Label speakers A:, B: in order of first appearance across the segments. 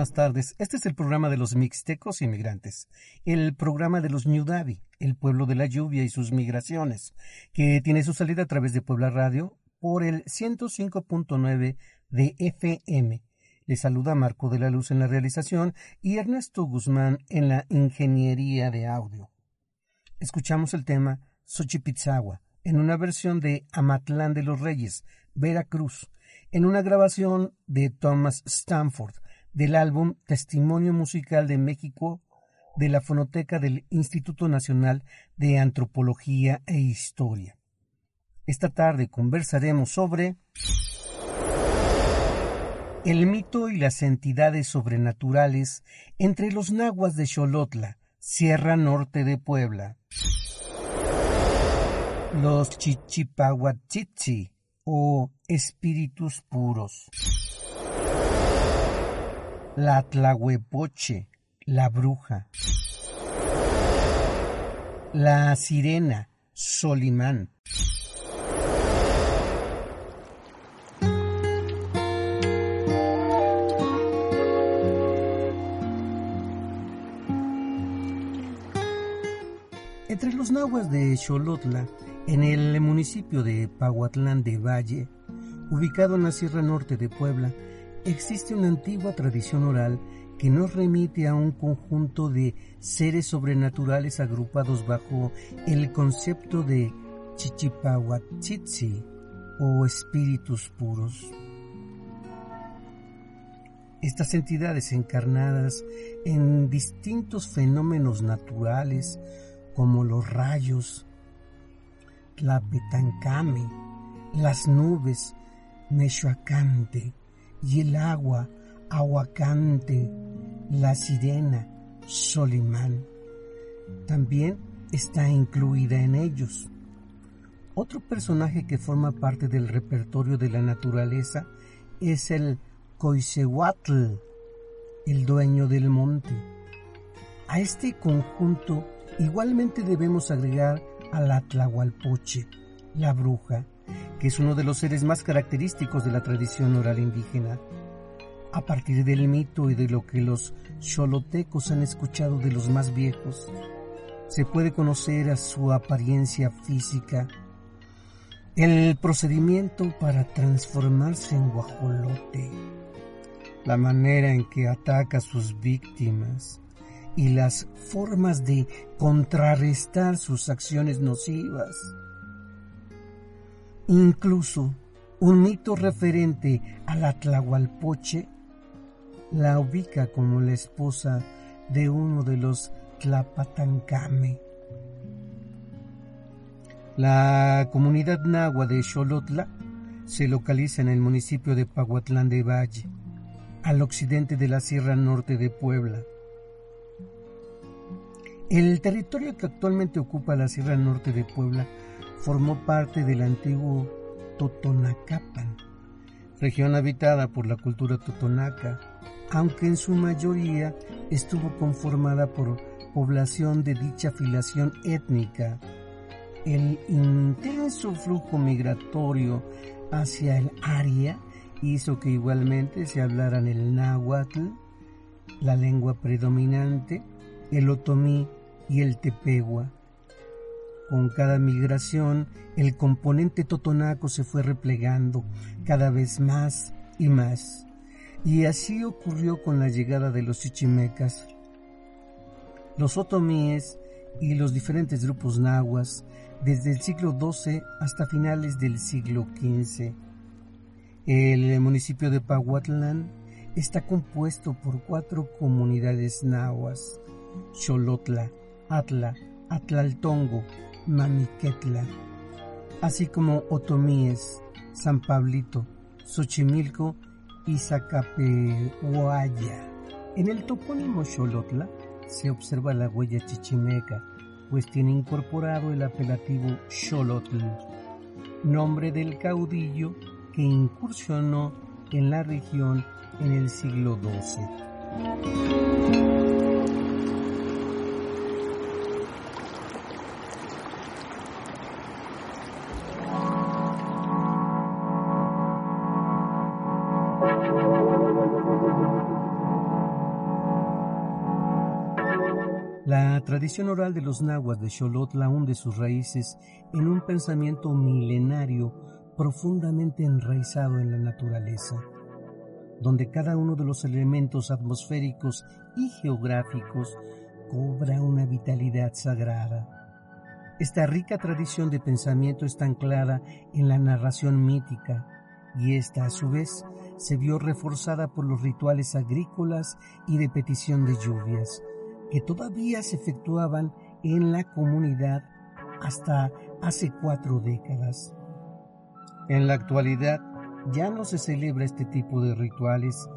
A: Buenas tardes. Este es el programa de los mixtecos inmigrantes, el programa de los Ñudavi, el pueblo de la lluvia y sus migraciones, que tiene su salida a través de Puebla Radio por el 105.9 de FM. Le saluda Marco de la Luz en la realización y Ernesto Guzmán en la ingeniería de audio. Escuchamos el tema Xochipitzagua en una versión de Amatlán de los Reyes, Veracruz, en una grabación de Thomas Stanford, del álbum Testimonio Musical de México de la Fonoteca del Instituto Nacional de Antropología e Historia. Esta tarde conversaremos sobre el mito y las entidades sobrenaturales entre los nahuas de Xolotla, Sierra Norte de Puebla. Los chichipahuatzitzi o espíritus puros la Tlahuepoche, la bruja, la sirena, Solimán. Entre los nahuas de Xolotla, en el municipio de Pahuatlán de Valle, ubicado en la Sierra Norte de Puebla, existe una antigua tradición oral que nos remite a un conjunto de seres sobrenaturales agrupados bajo el concepto de Chichipahuatzitzi o espíritus puros. Estas entidades encarnadas en distintos fenómenos naturales como los rayos, la petancame, las nubes, Meshuacante, y el agua Aguacante, la sirena, Solimán. También está incluida en ellos. Otro personaje que forma parte del repertorio de la naturaleza es el Coisehuatl, el dueño del monte. A este conjunto igualmente debemos agregar a la la bruja, que es uno de los seres más característicos de la tradición oral indígena. A partir del mito y de lo que los cholotecos han escuchado de los más viejos, se puede conocer a su apariencia física, el procedimiento para transformarse en guajolote, la manera en que ataca a sus víctimas y las formas de contrarrestar sus acciones nocivas. Incluso un mito referente a la Tlahualpoche la ubica como la esposa de uno de los Tlapatancame. La comunidad nahua de Xolotla se localiza en el municipio de Pahuatlán de Valle, al occidente de la Sierra Norte de Puebla. El territorio que actualmente ocupa la Sierra Norte de Puebla formó parte del antiguo Totonacapan, región habitada por la cultura totonaca, aunque en su mayoría estuvo conformada por población de dicha filiación étnica. El intenso flujo migratorio hacia el área hizo que igualmente se hablaran el náhuatl, la lengua predominante, el otomí y el tepehua. Con cada migración, el componente totonaco se fue replegando cada vez más y más. Y así ocurrió con la llegada de los chichimecas. Los otomíes y los diferentes grupos nahuas desde el siglo XII hasta finales del siglo XV. El municipio de Pahuatlán está compuesto por cuatro comunidades nahuas, Xolotla, Atla, Atlaltongo, Mamiquetla, así como Otomíes, San Pablito, Xochimilco y Zacapehuaya. En el topónimo Xolotla se observa la huella chichimeca, pues tiene incorporado el apelativo Xolotl, nombre del caudillo que incursionó en la región en el siglo XII. La tradición oral de los nahuas de Xolotla hunde sus raíces en un pensamiento milenario profundamente enraizado en la naturaleza, donde cada uno de los elementos atmosféricos y geográficos cobra una vitalidad sagrada. Esta rica tradición de pensamiento está anclada en la narración mítica y esta a su vez se vio reforzada por los rituales agrícolas y de petición de lluvias, que todavía se efectuaban en la comunidad hasta hace cuatro décadas. En la actualidad ya no se celebra este tipo de rituales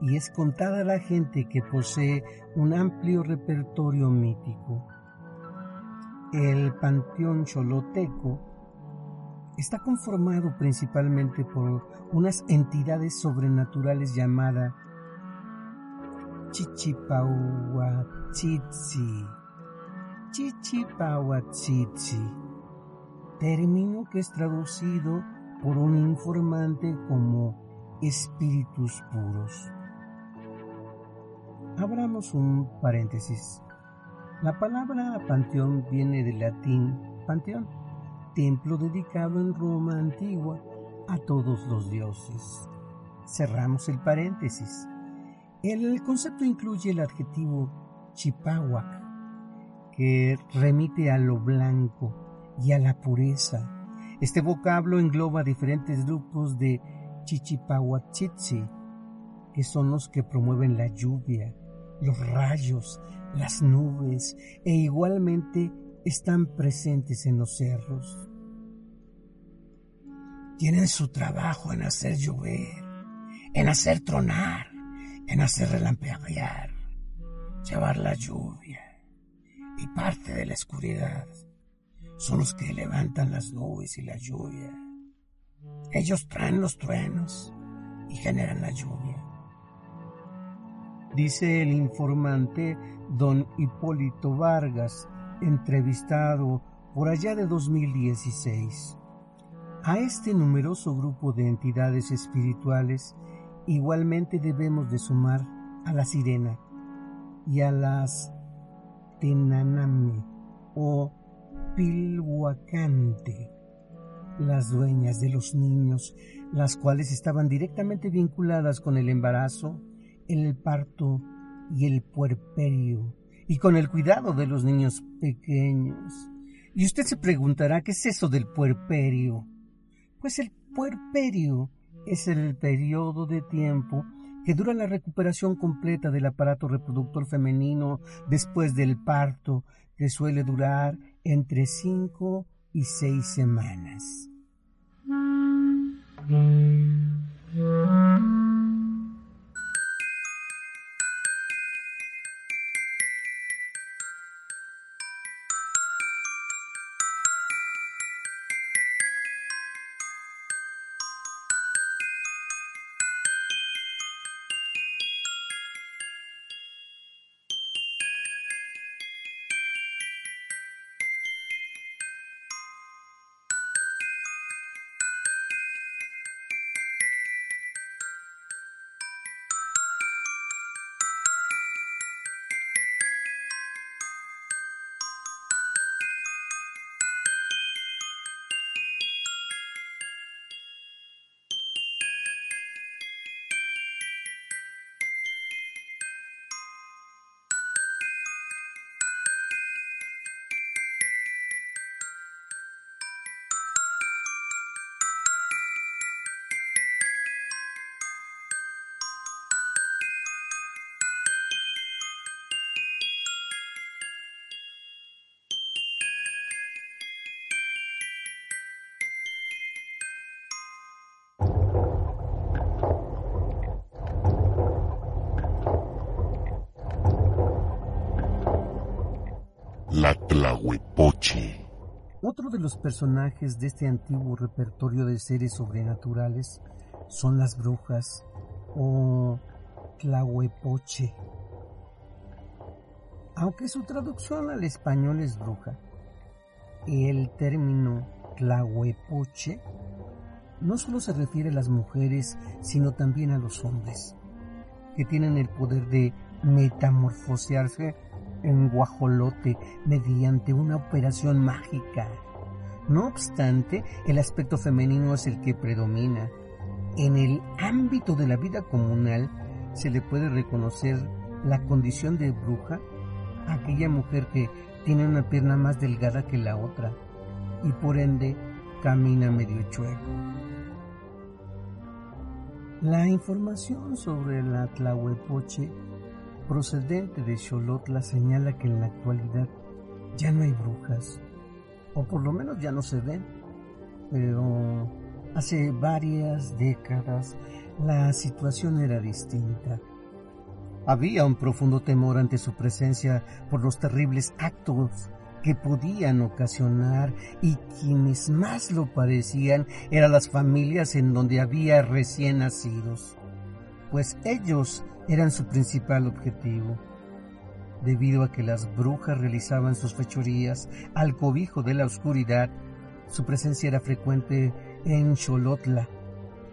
A: y es contada la gente que posee un amplio repertorio mítico. El panteón choloteco está conformado principalmente por unas entidades sobrenaturales llamadas Chichipahuatzitzi. Chichipahuatzitzi. Término que es traducido por un informante como espíritus puros. Abramos un paréntesis. La palabra panteón viene del latín panteón, templo dedicado en Roma antigua a todos los dioses. Cerramos el paréntesis. El concepto incluye el adjetivo chipahuac, que remite a lo blanco y a la pureza. Este vocablo engloba diferentes grupos de chichipahuachitzi, que son los que promueven la lluvia, los rayos, las nubes e igualmente están presentes en los cerros. Tienen su trabajo en hacer llover, en hacer tronar, en hacer relampear, llevar la lluvia y parte de la oscuridad. Son los que levantan las nubes y la lluvia. Ellos traen los truenos y generan la lluvia. Dice el informante don Hipólito Vargas, entrevistado por allá de 2016. A este numeroso grupo de entidades espirituales igualmente debemos de sumar a la sirena y a las tenaname o pilhuacante, las dueñas de los niños, las cuales estaban directamente vinculadas con el embarazo, el parto y el puerperio, y con el cuidado de los niños pequeños. Y usted se preguntará, ¿qué es eso del puerperio? Pues el puerperio es el periodo de tiempo que dura la recuperación completa del aparato reproductor femenino después del parto, que suele durar entre cinco y seis semanas. Los personajes de este antiguo repertorio de seres sobrenaturales son las brujas o Tlahuepoche. Aunque su traducción al español es bruja, el término Tlahuepoche no solo se refiere a las mujeres, sino también a los hombres, que tienen el poder de metamorfosearse en guajolote mediante una operación mágica. No obstante, el aspecto femenino es el que predomina. En el ámbito de la vida comunal se le puede reconocer la condición de bruja a aquella mujer que tiene una pierna más delgada que la otra y por ende camina medio chueco. La información sobre la Tlahuepoche procedente de Xolotla señala que en la actualidad ya no hay brujas, o por lo menos ya no se ven, pero hace varias décadas la situación era distinta. Había un profundo temor ante su presencia por los terribles actos que podían ocasionar y quienes más lo parecían eran las familias en donde había recién nacidos, pues ellos eran su principal objetivo. Debido a que las brujas realizaban sus fechorías al cobijo de la oscuridad, su presencia era frecuente en Xolotla,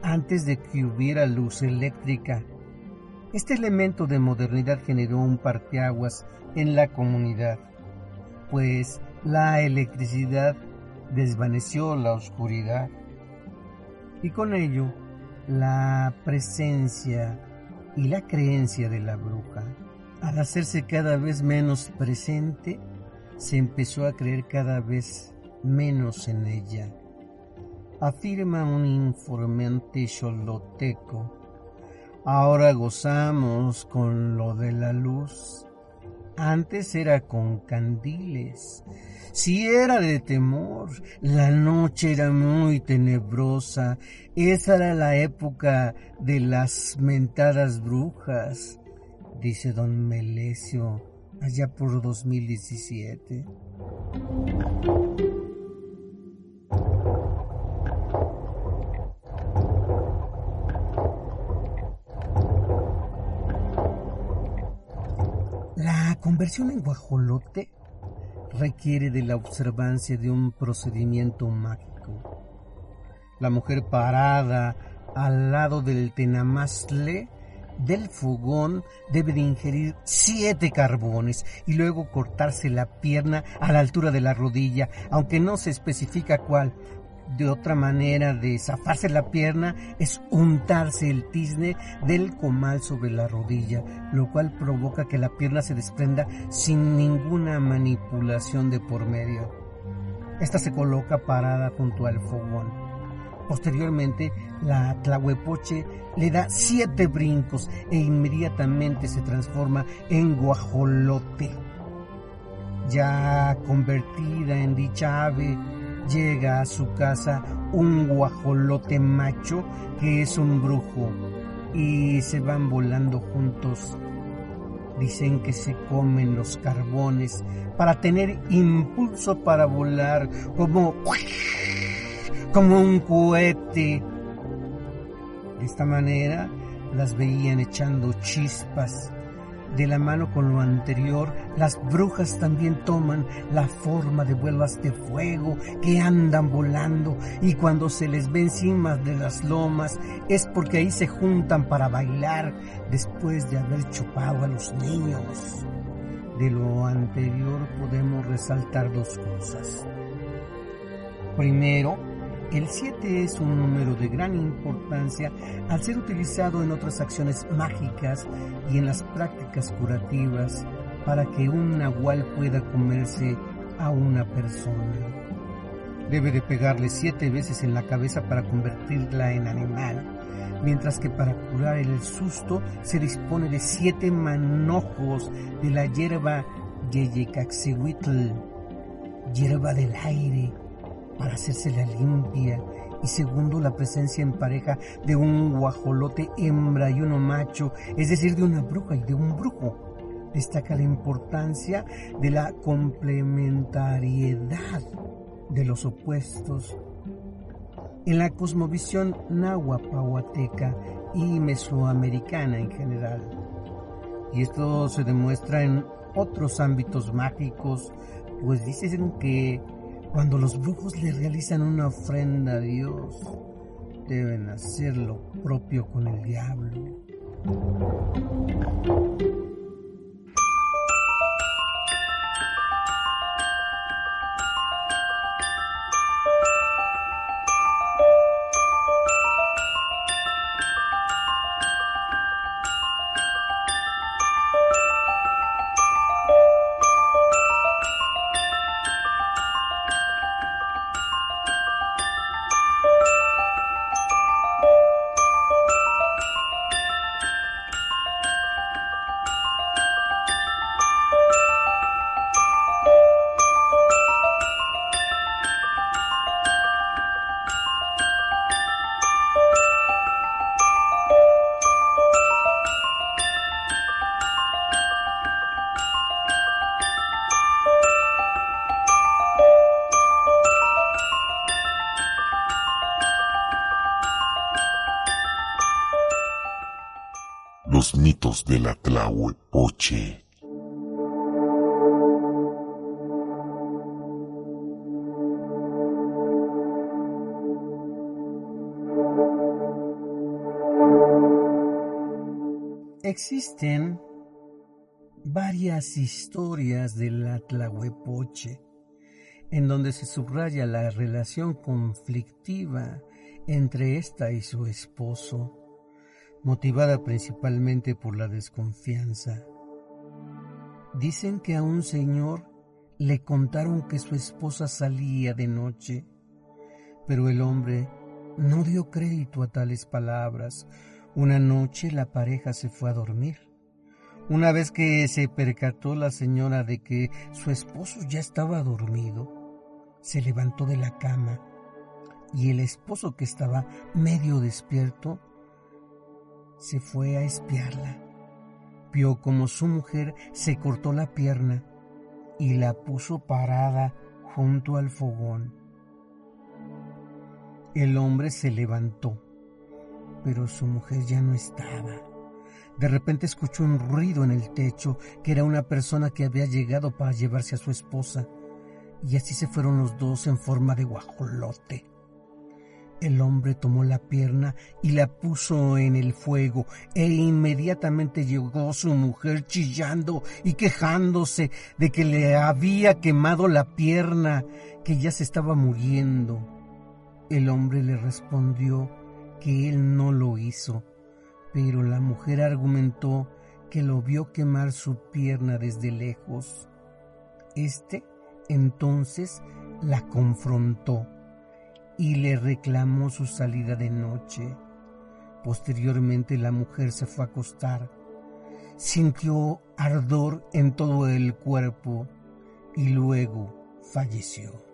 A: antes de que hubiera luz eléctrica. Este elemento de modernidad generó un parteaguas en la comunidad, pues la electricidad desvaneció la oscuridad y con ello la presencia y la creencia de la bruja, al hacerse cada vez menos presente, se empezó a creer cada vez menos en ella. Afirma un informante choloteco. Ahora gozamos con lo de la luz Antes era con candiles. Si era de temor, la noche era muy tenebrosa. Esa era la época de las mentadas brujas, dice don Melesio, allá por 2017. La conversión en guajolote requiere de la observancia de un procedimiento mágico. La mujer parada al lado del tenamazle del fogón debe de ingerir siete carbones y luego cortarse la pierna a la altura de la rodilla, aunque no se especifica cuál, de otra manera de zafarse la pierna es untarse el tizne del comal sobre la rodilla, lo cual provoca que la pierna se desprenda sin ninguna manipulación de por medio. Esta se coloca parada junto al fogón. Posteriormente, la tlahuepoche le da siete brincos e inmediatamente se transforma en guajolote. Ya convertida en dicha ave, llega a su casa un guajolote macho que es un brujo y se van volando juntos. Dicen que se comen los carbones para tener impulso para volar como como un cohete. De esta manera las veían echando chispas de la mano con lo anterior, las brujas también toman la forma de vuelas de fuego que andan volando y cuando se les ve encima de las lomas es porque ahí se juntan para bailar después de haber chupado a los niños. De lo anterior podemos resaltar dos cosas. Primero, el 7 es un número de gran importancia al ser utilizado en otras acciones mágicas y en las prácticas curativas para que un nahual pueda comerse a una persona. Debe de pegarle siete veces en la cabeza para convertirla en animal, mientras que para curar el susto se dispone de siete manojos de la hierba Yeyecaxihuitl, hierba del aire, para hacerse la limpia y segundo la presencia en pareja de un guajolote hembra y uno macho, es decir, de una bruja y de un brujo. Destaca la importancia de la complementariedad de los opuestos. En la cosmovisión nahuapahuateca y mesoamericana en general. Y esto se demuestra en otros ámbitos mágicos, pues dicen que cuando los brujos le realizan una ofrenda a Dios, deben hacer lo propio con el diablo. Existen varias historias de la Tlahuepoche en donde se subraya la relación conflictiva entre esta y su esposo, motivada principalmente por la desconfianza. Dicen que a un señor le contaron que su esposa salía de noche, pero el hombre no dio crédito a tales palabras. Una noche la pareja se fue a dormir. Una vez que se percató la señora de que su esposo ya estaba dormido, se levantó de la cama y el esposo que estaba medio despierto se fue a espiarla. Vio como su mujer se cortó la pierna y la puso parada junto al fogón. El hombre se levantó, pero su mujer ya no estaba. De repente escuchó un ruido en el techo, que era una persona que había llegado para llevarse a su esposa, y así se fueron los dos en forma de guajolote. El hombre tomó la pierna y la puso en el fuego, e inmediatamente llegó su mujer chillando y quejándose de que le había quemado la pierna, que ya se estaba muriendo. El hombre le respondió que él no lo hizo, pero la mujer argumentó que lo vio quemar su pierna desde lejos. Este entonces la confrontó y le reclamó su salida de noche. Posteriormente la mujer se fue a acostar. Sintió ardor en todo el cuerpo y luego falleció.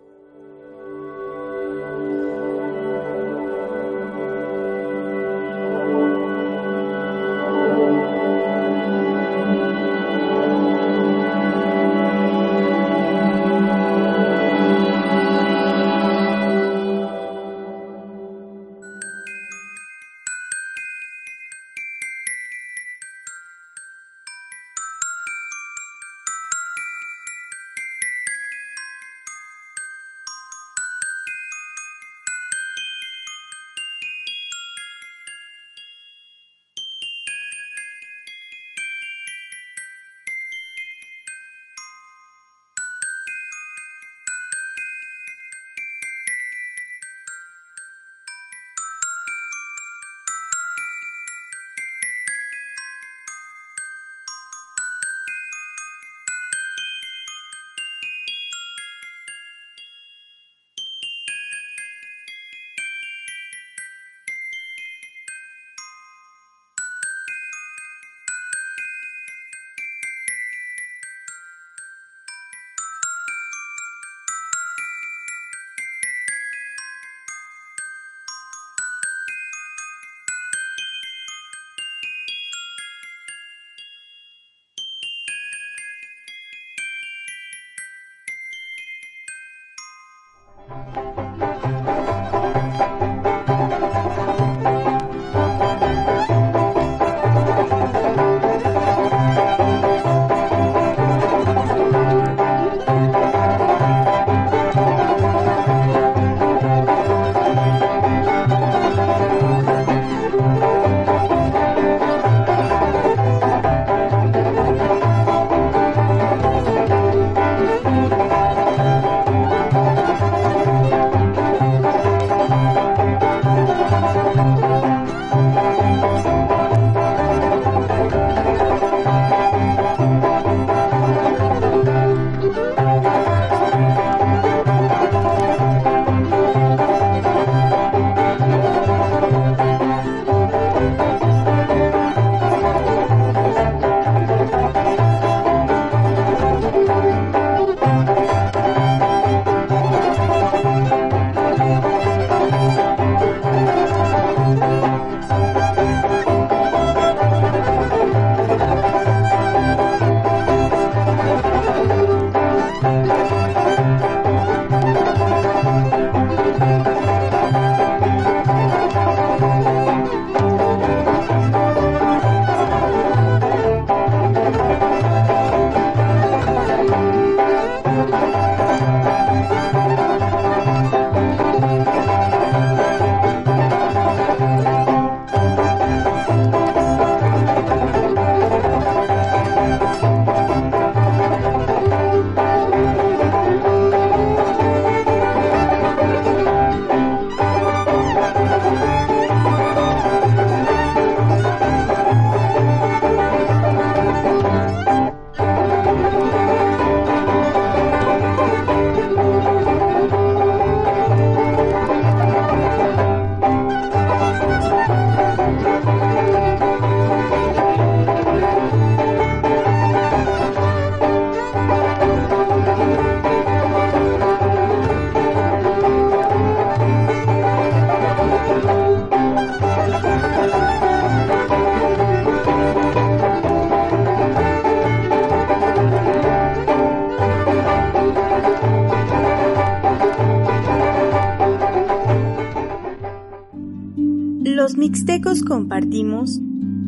B: Compartimos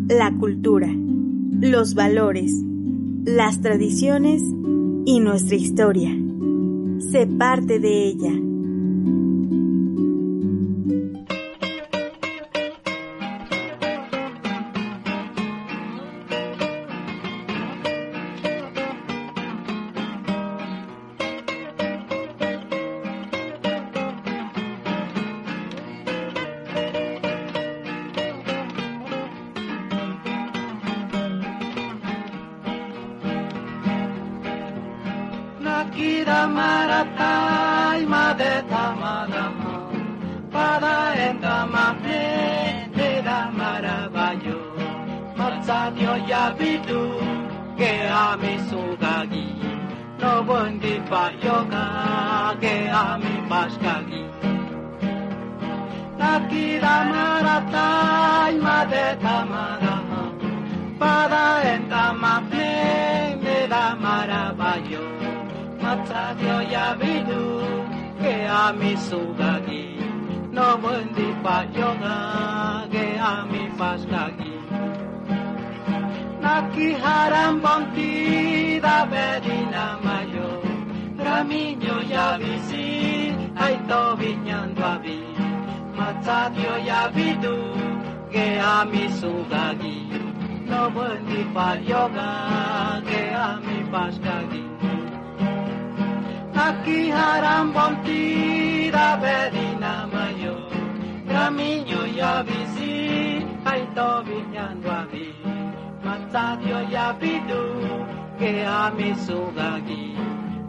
B: la cultura, los valores, las tradiciones y nuestra historia. Sé parte de ella.
C: Sugagi no mundi pa yoga ke ami paskagi naki haram bonti da bedina mayo Ramiño ya visi ay to viñando avi matsadio ya vidu ke ami sugagi no mundi pa yoga ke ami Aki haram bonti da bedina mayo Gramiño ya visi ay to viñando a vi Matsadio ya pidu que a mi sugagi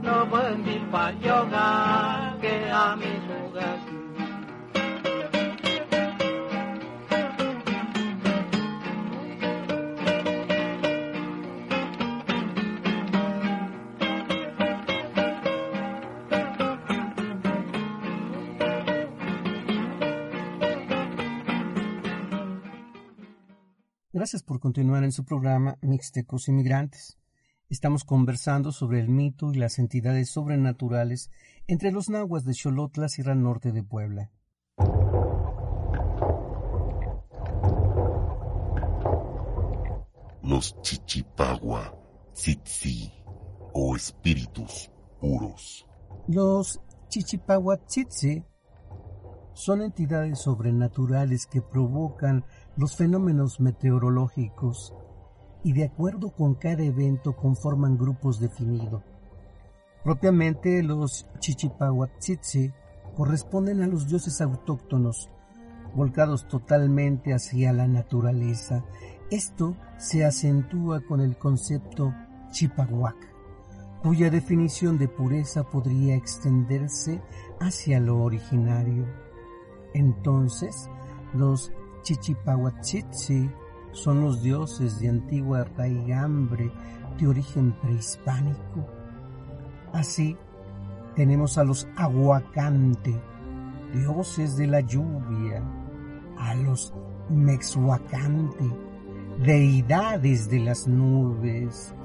C: No buendi pa yoga que a mi
A: Gracias por continuar en su programa Mixtecos Inmigrantes. Estamos conversando sobre el mito y las entidades sobrenaturales entre los nahuas de Xolotla, Sierra Norte de Puebla.
D: Los Chichipagua, Tzitzi o espíritus puros.
A: Los Chichipahuatzitzi son entidades sobrenaturales que provocan los fenómenos meteorológicos y de acuerdo con cada evento conforman grupos definidos. Propiamente los Chichipahuatzitzi corresponden a los dioses autóctonos, volcados totalmente hacia la naturaleza. Esto se acentúa con el concepto Chipahuac, cuya definición de pureza podría extenderse hacia lo originario. Entonces, los Chichipahuatzitzi son los dioses de antigua raigambre de origen prehispánico. Así, tenemos a los Aguacante, dioses de la lluvia, a los Mexhuacante, deidades de las nubes,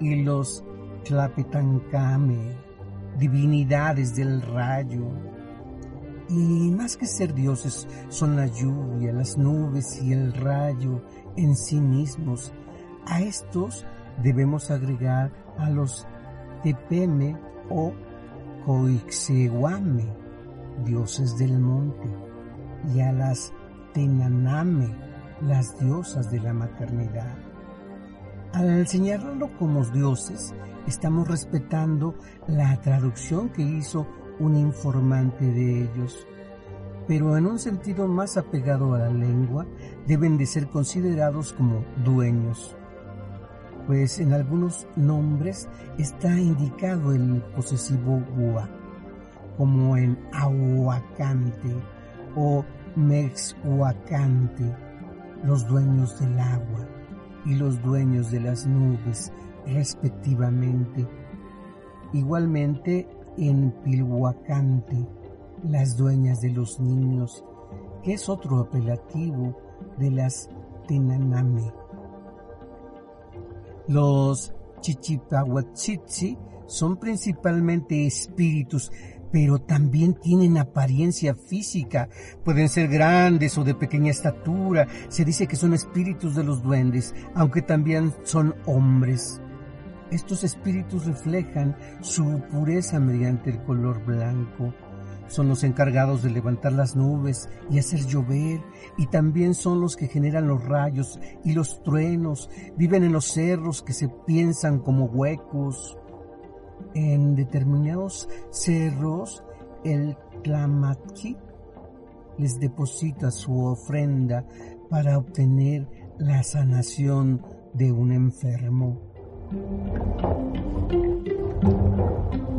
A: y los Tlapetancame, divinidades del rayo. Y más que ser dioses, son la lluvia, las nubes y el rayo en sí mismos. A estos debemos agregar a los Tepeme o Coixehuame, dioses del monte, y a las Tenaname, las diosas de la maternidad. Al señalarlo como dioses, estamos respetando la traducción que hizo un informante de ellos, pero en un sentido más apegado a la lengua, deben de ser considerados como dueños, pues en algunos nombres está indicado el posesivo gua, como en ahuacante o mexhuacante, los dueños del agua y los dueños de las nubes, respectivamente. Igualmente en Pilhuacante, las dueñas de los niños, que es otro apelativo de las Tenaname. Los Chichipahuatzitzi son principalmente espíritus, pero también tienen apariencia física. Pueden ser grandes o de pequeña estatura. Se dice que son espíritus de los duendes, aunque también son hombres. Estos espíritus reflejan su pureza mediante el color blanco. Son los encargados de levantar las nubes y hacer llover, y también son los que generan los rayos y los truenos. Viven en los cerros que se piensan como huecos en determinados cerros el Tlamatki les deposita su ofrenda para obtener la sanación de un enfermo. Thank you.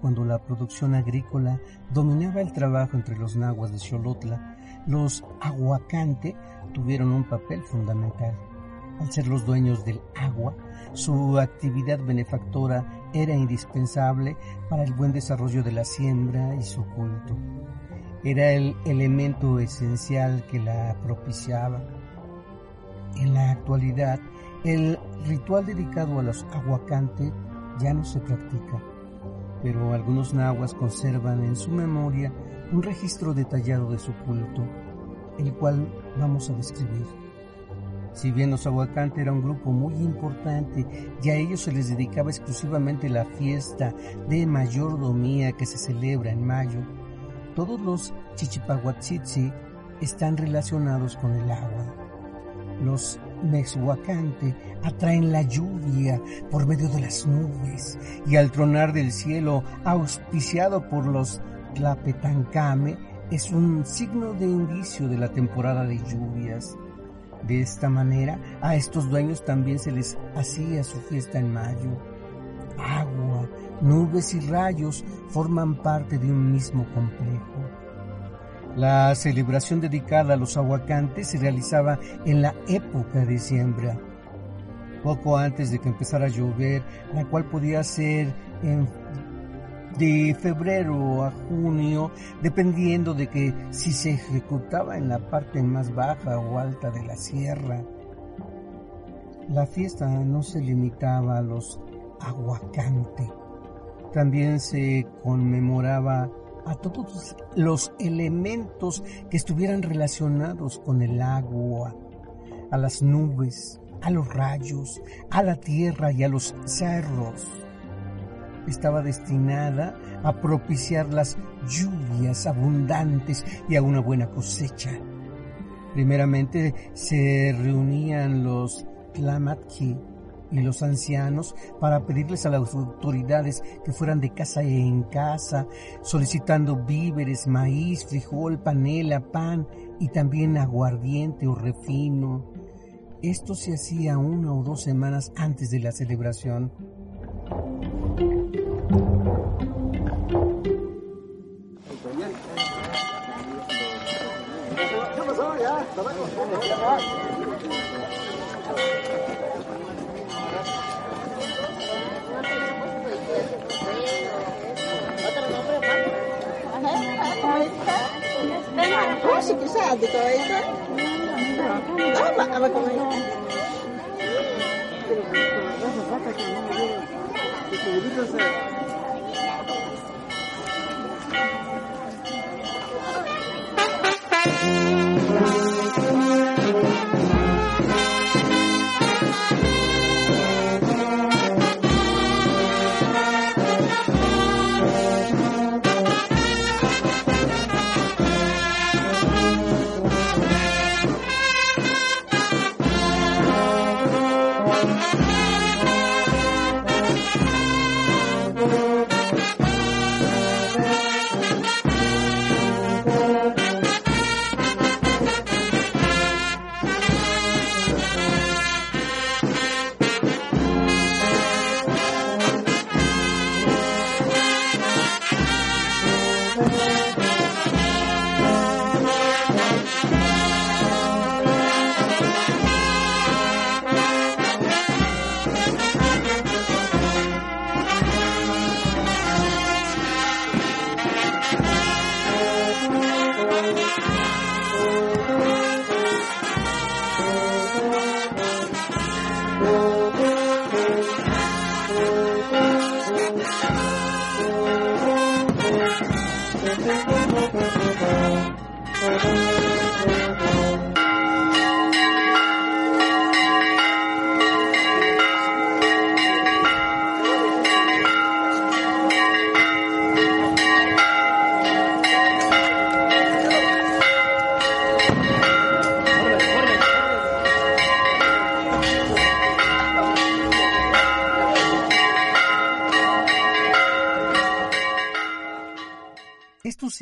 A: Cuando la producción agrícola dominaba el trabajo entre los nahuas de Xolotla, los aguacante tuvieron un papel fundamental. Al ser los dueños del agua, su actividad benefactora era indispensable para el buen desarrollo de la siembra y su culto. Era el elemento esencial que la propiciaba. En la actualidad, el ritual dedicado a los aguacante ya no se practica pero algunos nahuas conservan en su memoria un registro detallado de su culto, el cual vamos a describir. Si bien los aguacantes era un grupo muy importante y a ellos se les dedicaba exclusivamente la fiesta de mayordomía que se celebra en mayo, todos los chichipahuatzitzi están relacionados con el agua. Los Mexhuacante atraen la lluvia por medio de las nubes y al tronar del cielo auspiciado por los Tlapetancame es un signo de indicio de la temporada de lluvias. De esta manera a estos dueños también se les hacía su fiesta en mayo. Agua, nubes y rayos forman parte de un mismo complejo. La celebración dedicada a los aguacantes se realizaba en la época de siembra, poco antes de que empezara a llover, la cual podía ser de febrero a junio, dependiendo de que si se ejecutaba en la parte más baja o alta de la sierra. La fiesta no se limitaba a los aguacantes, también se conmemoraba a todos los elementos que estuvieran relacionados con el agua, a las nubes, a los rayos, a la tierra y a los cerros. Estaba destinada a propiciar las lluvias abundantes y a una buena cosecha. Primeramente se reunían los Tlamatki, y los ancianos para pedirles a las autoridades que fueran de casa en casa, solicitando víveres, maíz, frijol, panela, pan y también aguardiente o refino. Esto se hacía una o dos semanas antes de la celebración.
E: Así que sabe todo eso. Ama, ama como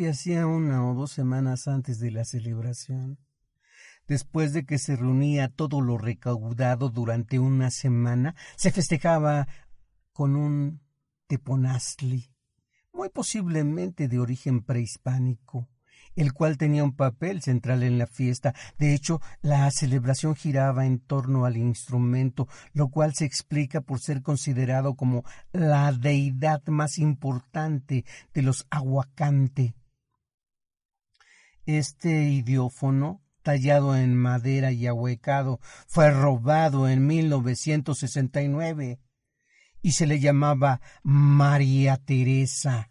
A: Hacía una o dos semanas antes de la celebración. Después de que se reunía todo lo recaudado durante una semana, se festejaba con un teponazli, muy posiblemente de origen prehispánico el cual tenía un papel central en la fiesta. De hecho, la celebración giraba en torno al instrumento, lo cual se explica por ser considerado como la deidad más importante de los aguacante. Este idiófono tallado en madera y ahuecado, fue robado en 1969 y se le llamaba María Teresa.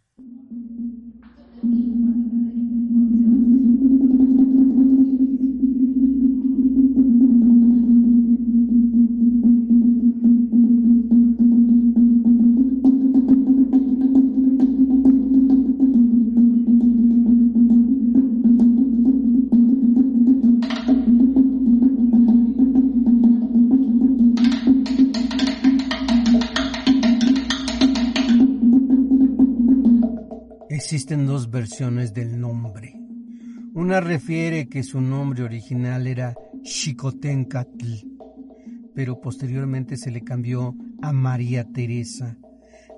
A: Dos versiones del nombre. Una refiere que su nombre original era Xicotencatl, pero posteriormente se le cambió a María Teresa.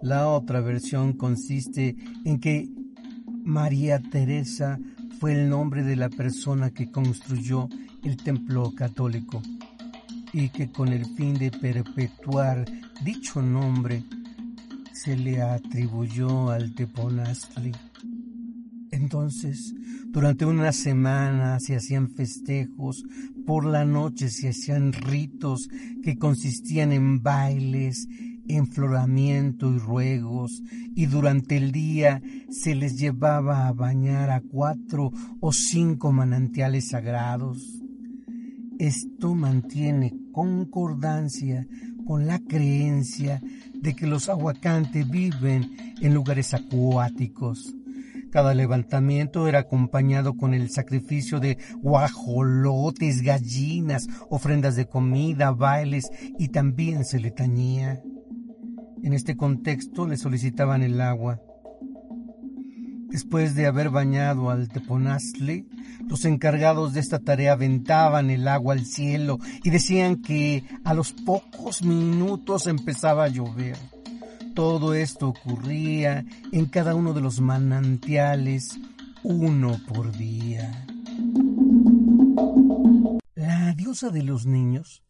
A: La otra versión consiste en que María Teresa fue el nombre de la persona que construyó el templo católico y que con el fin de perpetuar dicho nombre se le atribuyó al Teponazli. Entonces, durante una semana se hacían festejos, por la noche se hacían ritos que consistían en bailes, enfloramiento y ruegos, y durante el día se les llevaba a bañar a cuatro o cinco manantiales sagrados. Esto mantiene concordancia con la creencia de que los aguacantes viven en lugares acuáticos. Cada levantamiento era acompañado con el sacrificio de guajolotes, gallinas, ofrendas de comida, bailes y también se le tañía. En este contexto le solicitaban el agua. Después de haber bañado al Teponazli, los encargados de esta tarea aventaban el agua al cielo y decían que a los pocos minutos empezaba a llover. Todo esto ocurría en cada uno de los manantiales, uno por día. La diosa de los niños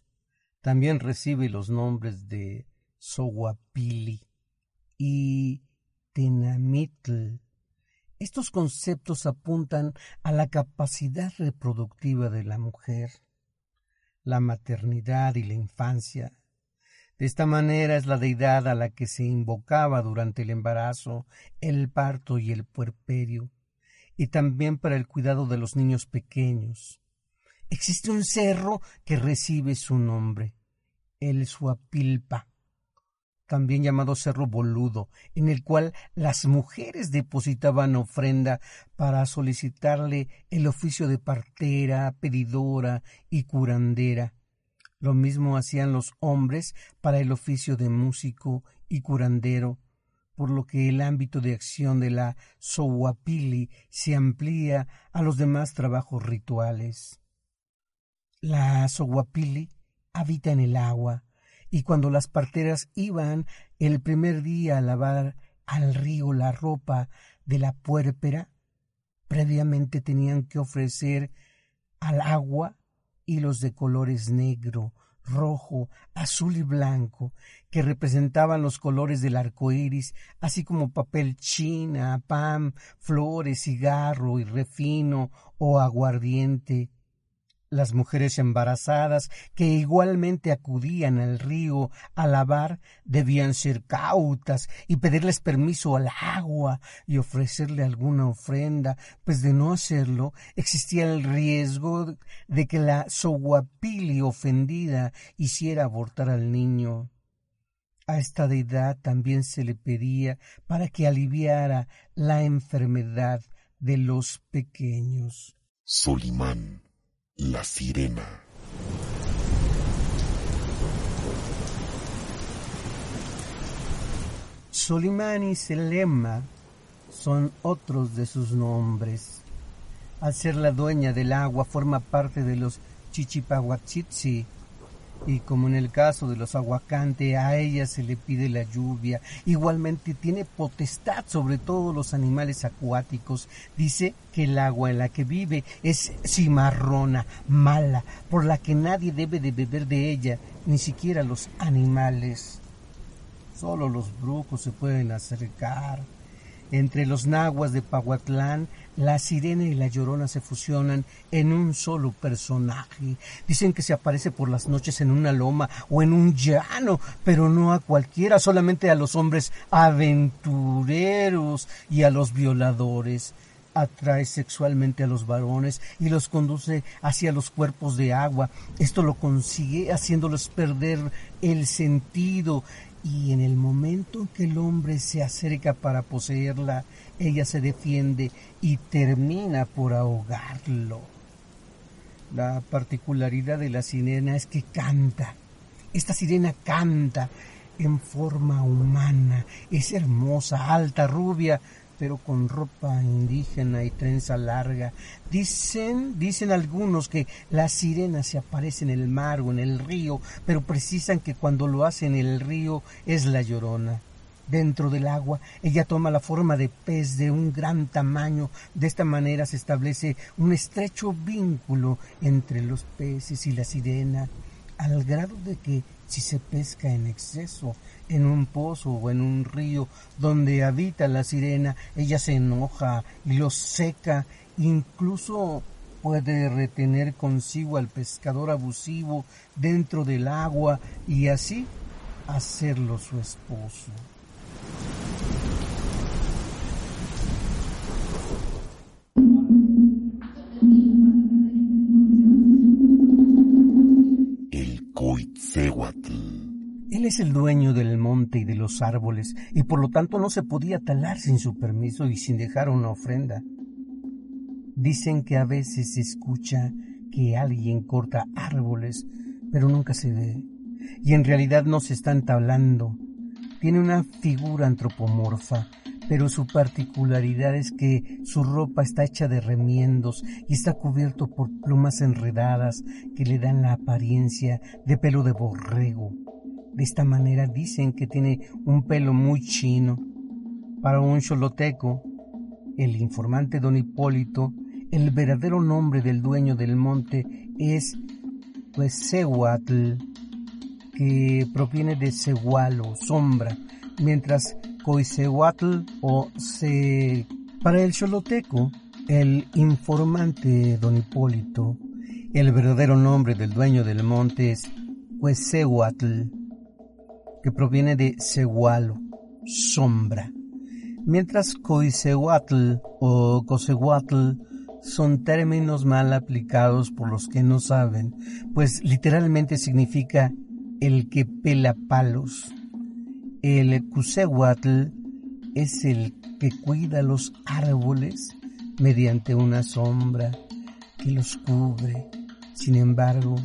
A: también recibe los nombres de Sohuapili y Tenamitl estos conceptos apuntan a la capacidad reproductiva de la mujer, la maternidad y la infancia. De esta manera es la deidad a la que se invocaba durante el embarazo, el parto y el puerperio, y también para el cuidado de los niños pequeños. Existe un cerro que recibe su nombre, el Suapilpa, también llamado Cerro Boludo, en el cual las mujeres depositaban ofrenda para solicitarle el oficio de partera, pedidora y curandera. Lo mismo hacían los hombres para el oficio de músico y curandero, por lo que el ámbito de acción de la Sohuapili se amplía a los demás trabajos rituales. La Sohuapili habita en el agua, y cuando las parteras iban el primer día a lavar al río la ropa de la puérpera, previamente tenían que ofrecer al agua hilos de colores negro, rojo, azul y blanco, que representaban los colores del arco iris, así como papel china, pan, flores, cigarro y refino o aguardiente las mujeres embarazadas que igualmente acudían al río a lavar debían ser cautas y pedirles permiso al agua y ofrecerle alguna ofrenda, pues de no hacerlo existía el riesgo de que la soguapili ofendida hiciera abortar al niño. A esta deidad también se le pedía para que aliviara la enfermedad de los pequeños.
D: Solimán la sirena.
A: Solimán y Selema son otros de sus nombres. Al ser la dueña del agua, forma parte de los Chichipahuachitzi, y como en el caso de los aguacante, a ella se le pide la lluvia. Igualmente tiene potestad sobre todos los animales acuáticos. Dice que el agua en la que vive es cimarrona, mala, por la que nadie debe de beber de ella, ni siquiera los animales. Solo los brujos se pueden acercar. Entre los nahuas de Pahuatlán, la sirena y la llorona se fusionan en un solo personaje. Dicen que se aparece por las noches en una loma o en un llano, pero no a cualquiera, solamente a los hombres aventureros y a los violadores. Atrae sexualmente a los varones y los conduce hacia los cuerpos de agua. Esto lo consigue haciéndolos perder el sentido y en el momento en que el hombre se acerca para poseerla, ella se defiende y termina por ahogarlo. La particularidad de la sirena es que canta. Esta sirena canta en forma humana. Es hermosa, alta, rubia, pero con ropa indígena y trenza larga. Dicen, dicen algunos que la sirena se aparece en el mar o en el río, pero precisan que cuando lo hace en el río es la llorona. Dentro del agua, ella toma la forma de pez de un gran tamaño. De esta manera se establece un estrecho vínculo entre los peces y la sirena, al grado de que si se pesca en exceso en un pozo o en un río donde habita la sirena, ella se enoja y los seca, incluso puede retener consigo al pescador abusivo dentro del agua y así hacerlo su esposo. Él es el dueño del monte y de los árboles, y por lo tanto no se podía talar sin su permiso y sin dejar una ofrenda. Dicen que a veces se escucha que alguien corta árboles, pero nunca se ve, y en realidad no se están tablando. Tiene una figura antropomorfa, pero su particularidad es que su ropa está hecha de remiendos y está cubierto por plumas enredadas que le dan la apariencia de pelo de borrego. De esta manera dicen que tiene un pelo muy chino. Para un choloteco, el informante don Hipólito, el verdadero nombre del dueño del monte es Huesehuatl, que proviene de Cehualo, sombra, mientras Coisehuatl o se... Para el choloteco, el informante don Hipólito, el verdadero nombre del dueño del monte es Huesehuatl, que proviene de Cehualo, sombra, mientras Coisehuatl o Cosehuatl son términos mal aplicados por los que no saben, pues literalmente significa el que pela palos. El Cusehuatl es el que cuida los árboles mediante una sombra que los cubre. Sin embargo,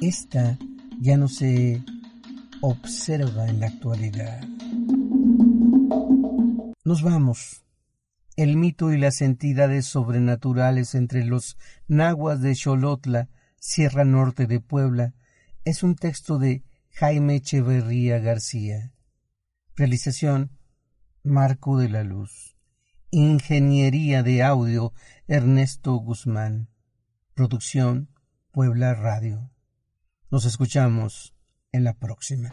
A: esta ya no se observa en la actualidad. Nos vamos. El mito y las entidades sobrenaturales entre los nahuas de Xolotla, Sierra Norte de Puebla, es un texto de Jaime Echeverría García. Realización Marco de la Luz. Ingeniería de audio Ernesto Guzmán. Producción Puebla Radio. Nos escuchamos en la próxima.